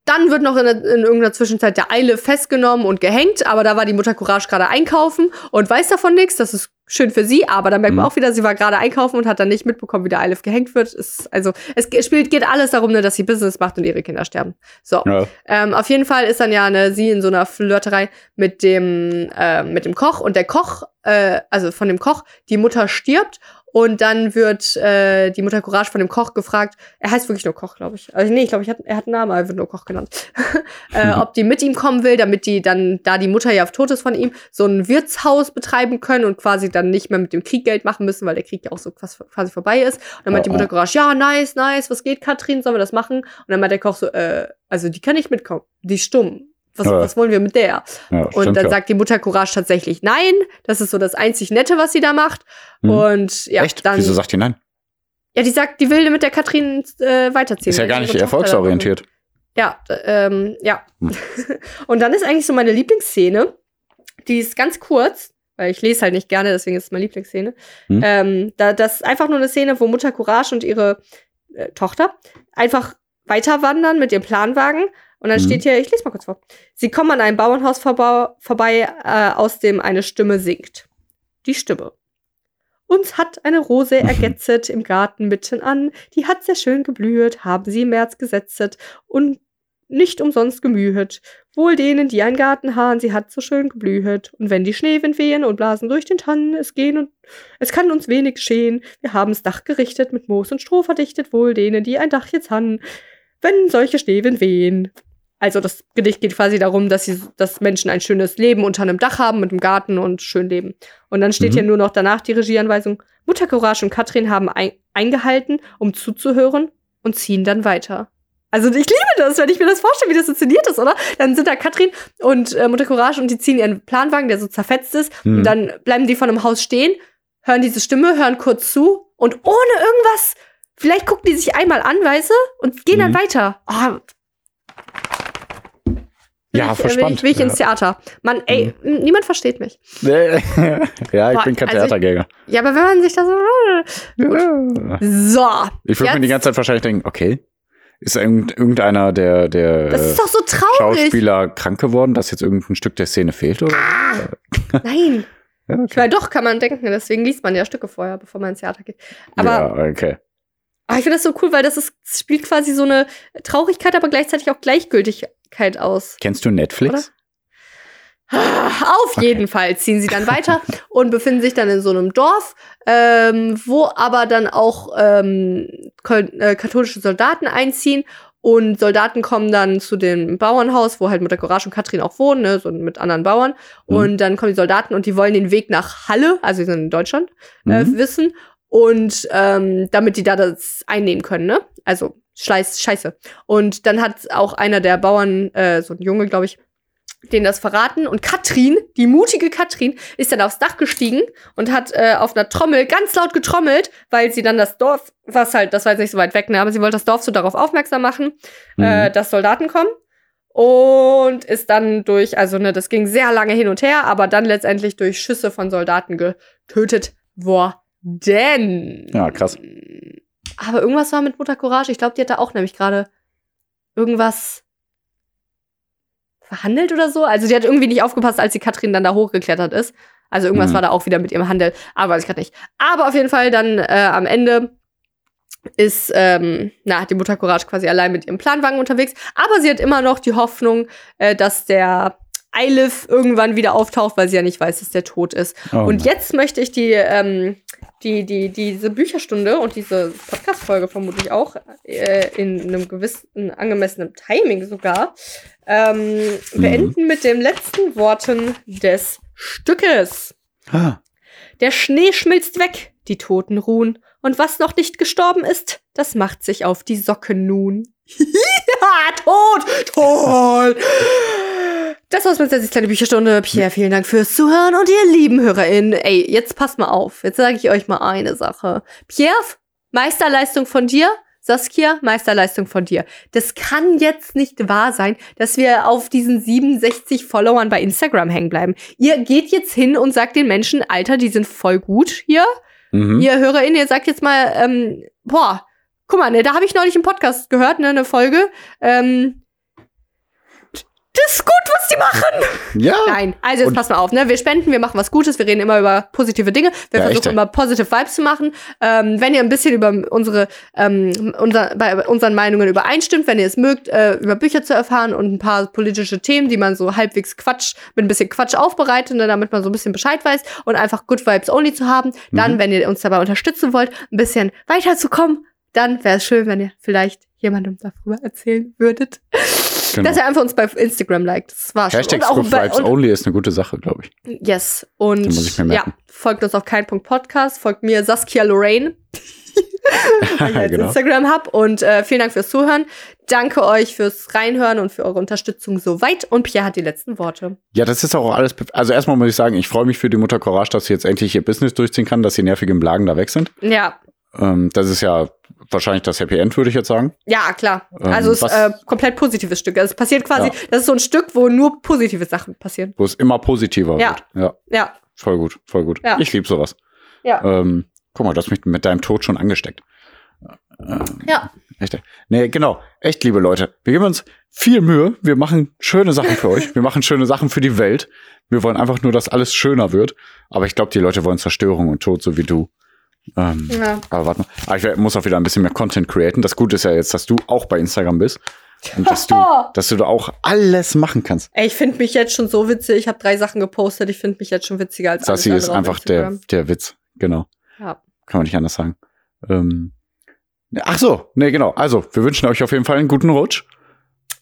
dann wird noch in, in, irgendeiner Zwischenzeit der Eile festgenommen und gehängt, aber da war die Mutter Courage gerade einkaufen und weiß davon nichts. Das ist schön für sie, aber dann merkt man mhm. auch wieder, sie war gerade einkaufen und hat dann nicht mitbekommen, wie der Eilif gehängt wird. Ist, also es spielt, geht alles darum, ne, dass sie Business macht und ihre Kinder sterben. So. Ja. Ähm, auf jeden Fall ist dann ja ne, sie in so einer Flirterei mit dem, äh, mit dem Koch und der Koch, äh, also von dem Koch, die Mutter stirbt Und dann wird äh, die Mutter Courage von dem Koch gefragt, er heißt wirklich nur Koch, glaube ich. Also nee, ich glaube, ich hat, er hat einen Namen, aber er wird nur Koch genannt. [laughs] äh, ob die mit ihm kommen will, damit die dann, da die Mutter ja auf tot ist von ihm, so ein Wirtshaus betreiben können und quasi dann nicht mehr mit dem Krieg Geld machen müssen, weil der Krieg ja auch so quasi vorbei ist. Und dann meint die Mutter Courage, ja, nice, nice, was geht, Katrin, sollen wir das machen? Und dann meint der Koch so, äh, also die kann nicht mitkommen, die ist stumm. Was, ja. was wollen wir mit der? Ja, und dann ja. sagt die Mutter Courage tatsächlich nein. Das ist so das einzig Nette, was sie da macht. Mhm. Und ja, Echt? dann. Wieso sagt die nein? Ja, die sagt, die will mit der Katrin äh, weiterziehen. Ist ja gar nicht erfolgsorientiert. Ja, ähm, ja. Hm. [laughs] und dann ist eigentlich so meine Lieblingsszene. Die ist ganz kurz, weil ich lese halt nicht gerne, deswegen ist es meine Lieblingsszene. Hm. Ähm, da, das ist einfach nur eine Szene, wo Mutter Courage und ihre äh, Tochter einfach weiter wandern mit ihrem Planwagen und dann mhm. steht hier, ich lese mal kurz vor. Sie kommen an einem Bauernhaus vorbei, vorbei äh, aus dem eine Stimme singt. Die Stimme. Uns hat eine Rose [laughs] ergetzet im Garten mitten an, die hat sehr schön geblüht, haben sie im März gesetzet und nicht umsonst gemühet. Wohl denen, die einen Garten haben, sie hat so schön geblühet. Und wenn die Schneewind wehen und blasen durch den Tannen, es gehen und es kann uns wenig geschehen. Wir haben's Dach gerichtet, mit Moos und Stroh verdichtet, wohl denen, die ein Dach jetzt han, wenn solche Schneewind wehen. Also das Gedicht geht quasi darum, dass, sie, dass Menschen ein schönes Leben unter einem Dach haben mit einem Garten und schön leben. Und dann steht mhm. hier nur noch danach die Regieanweisung. Mutter Courage und Katrin haben ein, eingehalten, um zuzuhören und ziehen dann weiter. Also ich liebe das, wenn ich mir das vorstelle, wie das inszeniert ist, oder? Dann sind da Katrin und äh, Mutter Courage und die ziehen ihren Planwagen, der so zerfetzt ist. Mhm. Und dann bleiben die von einem Haus stehen, hören diese Stimme, hören kurz zu und ohne irgendwas, vielleicht gucken die sich einmal an, weißt du, und gehen mhm. dann weiter. Oh, ja, ich, äh, Will ich, will ich ins Theater. Mann, ey, mhm. niemand versteht mich. [laughs] ja, ich Boah, bin kein also Theatergänger. Ich, ja, aber wenn man sich da so. So. Ich würde mir die ganze Zeit wahrscheinlich denken, okay. Ist irgendeiner der, der das ist doch so traurig. Schauspieler krank geworden, dass jetzt irgendein Stück der Szene fehlt? Oder? Ah, [laughs] nein. ja, okay. Weil doch, kann man denken. Deswegen liest man ja Stücke vorher, bevor man ins Theater geht. Aber ja, okay. Aber ich finde das so cool, weil das ist, spielt quasi so eine Traurigkeit, aber gleichzeitig auch Gleichgültigkeit aus. Kennst du Netflix? Oder? Auf jeden Fall ziehen sie dann weiter und befinden sich dann in so einem Dorf, ähm, wo aber dann auch ähm, äh, katholische Soldaten einziehen und Soldaten kommen dann zu dem Bauernhaus, wo halt Mutter Courage und Katrin auch wohnen, ne, so mit anderen Bauern. Mhm. Und dann kommen die Soldaten und die wollen den Weg nach Halle, also sie sind in Deutschland, äh, mhm. wissen. Und ähm, damit die da das einnehmen können, ne? Also Scheiß, Scheiße. Und dann hat auch einer der Bauern, äh, so ein Junge, glaube ich, denen das verraten. Und Katrin, die mutige Katrin, ist dann aufs Dach gestiegen und hat äh, auf einer Trommel ganz laut getrommelt, weil sie dann das Dorf, was halt, das war jetzt nicht so weit weg, ne, aber sie wollte das Dorf so darauf aufmerksam machen, mhm. äh, dass Soldaten kommen. Und ist dann durch, also ne, das ging sehr lange hin und her, aber dann letztendlich durch Schüsse von Soldaten getötet worden denn. Ja, krass. Aber irgendwas war mit Mutter Courage. Ich glaube, die hat da auch nämlich gerade irgendwas verhandelt oder so. Also die hat irgendwie nicht aufgepasst, als die Katrin dann da hochgeklettert ist. Also irgendwas mhm. war da auch wieder mit ihrem Handel. Aber weiß ich gerade nicht. Aber auf jeden Fall dann äh, am Ende ist ähm, na, die Mutter Courage quasi allein mit ihrem Planwagen unterwegs. Aber sie hat immer noch die Hoffnung, äh, dass der Eilif irgendwann wieder auftaucht, weil sie ja nicht weiß, dass der tot ist. Oh und jetzt möchte ich die ähm, die, die, diese Bücherstunde und diese Podcast-Folge vermutlich auch äh, in einem gewissen angemessenen Timing sogar ähm, mhm. beenden mit den letzten Worten des Stückes. Ah. Der Schnee schmilzt weg, die Toten ruhen, und was noch nicht gestorben ist, das macht sich auf die Socken nun. [laughs] ja, tot, toll. Das war's mit der kleine Bücherstunde. Pierre, vielen Dank fürs Zuhören und ihr lieben HörerInnen. Ey, jetzt passt mal auf. Jetzt sage ich euch mal eine Sache. Pierre, Meisterleistung von dir. Saskia, Meisterleistung von dir. Das kann jetzt nicht wahr sein, dass wir auf diesen 67 Followern bei Instagram hängen bleiben. Ihr geht jetzt hin und sagt den Menschen, Alter, die sind voll gut hier. Mhm. Ihr HörerInnen, ihr sagt jetzt mal, ähm, boah, guck mal, ne, da habe ich neulich im Podcast gehört, ne, eine Folge. Ähm, das ist gut, was die machen. Ja. Nein, also jetzt pass mal auf, ne? Wir spenden, wir machen was Gutes, wir reden immer über positive Dinge. Wir Ja, versuchen echt, immer positive Vibes zu machen. Ähm, wenn ihr ein bisschen über unsere, ähm, unser, bei unseren Meinungen übereinstimmt, wenn ihr es mögt, äh, über Bücher zu erfahren und ein paar politische Themen, die man so halbwegs Quatsch, mit ein bisschen Quatsch aufbereitet, ne, damit man so ein bisschen Bescheid weiß und einfach Good Vibes only zu haben, dann, Mhm. wenn ihr uns dabei unterstützen wollt, ein bisschen weiterzukommen, dann wäre es schön, wenn ihr vielleicht jemandem darüber erzählen würdet. Genau. Dass er einfach uns bei Instagram liked. Das war schon. Hashtag Und auch Good bei- Vibes Only ist eine gute Sache, glaube ich. Yes. Und Den muss ich mir ja, folgt uns auf kein Punkt Podcast, folgt mir Saskia Lorraine, [laughs] weil ich Genau. Instagram hab. Und äh, vielen Dank fürs Zuhören. Danke euch fürs Reinhören und für eure Unterstützung soweit. Und Pierre hat die letzten Worte. Ja, das ist auch alles. Also erstmal muss ich sagen, ich freue mich für die Mutter Courage, dass sie jetzt endlich ihr Business durchziehen kann, dass die nervigen Blagen da weg sind. Ja, Ähm, das ist ja wahrscheinlich das Happy End, würde ich jetzt sagen. ja, klar. Ähm, also es ist äh, komplett positives Stück. Also es passiert quasi, Ja. das ist so ein Stück, wo nur positive Sachen passieren. Wo es immer positiver Ja. wird. Ja, Ja, voll gut, voll gut. Ja. Ich liebe sowas. ja, Ähm, guck mal, du hast mich mit deinem Tod schon angesteckt. Ähm, ja. Echt? Nee, genau. Echt, liebe Leute. Wir geben uns viel Mühe. Wir machen schöne Sachen für euch. Wir machen schöne Sachen für die Welt. Wir wollen einfach nur, dass alles schöner wird. Aber ich glaube, die Leute wollen Zerstörung und Tod, so wie du. Ähm, ja. Aber warte mal. Aber ich werd- muss auch wieder ein bisschen mehr Content createn. Das Gute ist ja jetzt, dass du auch bei Instagram bist. Und dass du, [laughs] dass du da auch alles machen kannst. Ey, ich finde mich jetzt schon so witzig. Ich habe drei Sachen gepostet. Ich finde mich jetzt schon witziger als Sassi alles ist einfach der, der Witz. Genau. Ja. Kann man nicht anders sagen. Ähm, ach so. Nee, genau. Also, wir wünschen euch auf jeden Fall einen guten Rutsch.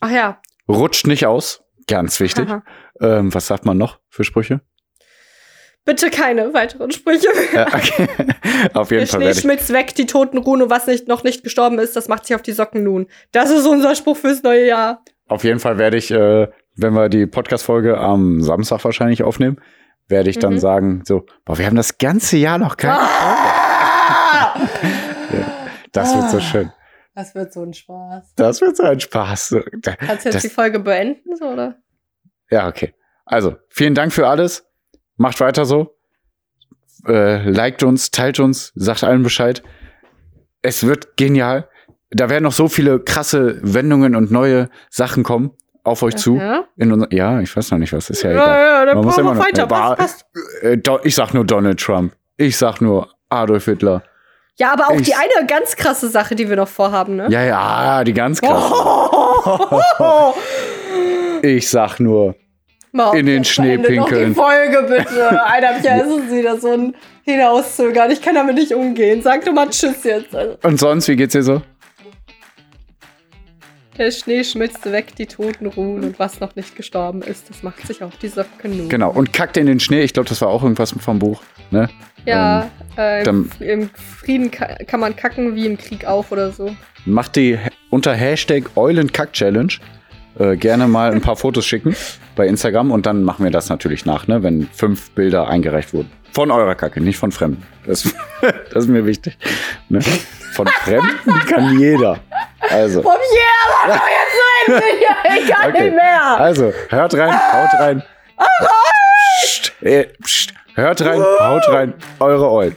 Ach ja. Rutscht nicht aus. Ganz wichtig. Ähm, was sagt man noch für Sprüche? Bitte keine weiteren Sprüche. Ja, okay. [laughs] auf jeden Der Fall Schnee schmilzt weg, die Toten ruhen und was nicht, noch nicht gestorben ist, das macht sich auf die Socken nun. Das ist unser Spruch fürs neue Jahr. Auf jeden Fall werde ich, äh, wenn wir die Podcast-Folge am Samstag wahrscheinlich aufnehmen, werde ich dann Mhm. sagen, so, boah, wir haben das ganze Jahr noch keine. Ah! [laughs] Das wird so Ah. schön. Das wird so ein Spaß. Das wird so ein Spaß. Kannst du jetzt Das- die Folge beenden, so, oder? Ja, okay. Also, vielen Dank für alles. Macht weiter so. Äh, liked uns, teilt uns, sagt allen Bescheid. Es wird genial. Da werden noch so viele krasse Wendungen und neue Sachen kommen auf euch zu. Ja, In ja, ich weiß noch nicht was, ist ja ja, egal. ja dann Man muss immer noch- weiter. Ja, passt, passt. Äh, ich sag nur Donald Trump. Ich sag nur Adolf Hitler. Ja, aber auch Ich- die eine ganz krasse Sache, die wir noch vorhaben, ne? Ja, ja, die ganz krass. [laughs] [laughs] Ich sag nur. Mal, In den Schnee pinkeln. Die Folge bitte. [laughs] Alter, Pierre, ist es wieder so ein Hinauszögern. Ich kann damit nicht umgehen. Sag doch mal Tschüss jetzt. Also, Und sonst, wie geht's dir so? der Schnee schmilzt weg, die Toten ruhen und was noch nicht gestorben ist, das macht sich auf die Socken nun. Genau. Und kackt in den Schnee. Ich glaube, das war auch irgendwas vom Buch. Ne? Ja, äh, dann- im Frieden ka kann man kacken wie im Krieg auch oder so. Macht die unter Hashtag Eulenkack-Challenge äh, gerne mal ein paar Fotos schicken bei Instagram und dann machen wir das natürlich nach, ne, wenn fünf Bilder eingereicht wurden. Von eurer Kacke, nicht von Fremden. Das, [laughs] das ist mir wichtig. Ne? Von Fremden kann jeder. Also, mach doch jetzt hier. [laughs] Ich kann Okay. nicht mehr. also, hört rein, haut rein. Psst, äh, psst, hört rein, haut rein, eure Eulen.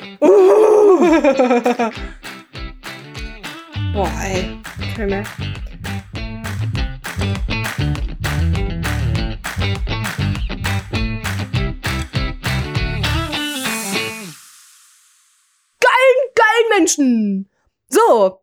Boah, ey. Keine Menschen. So,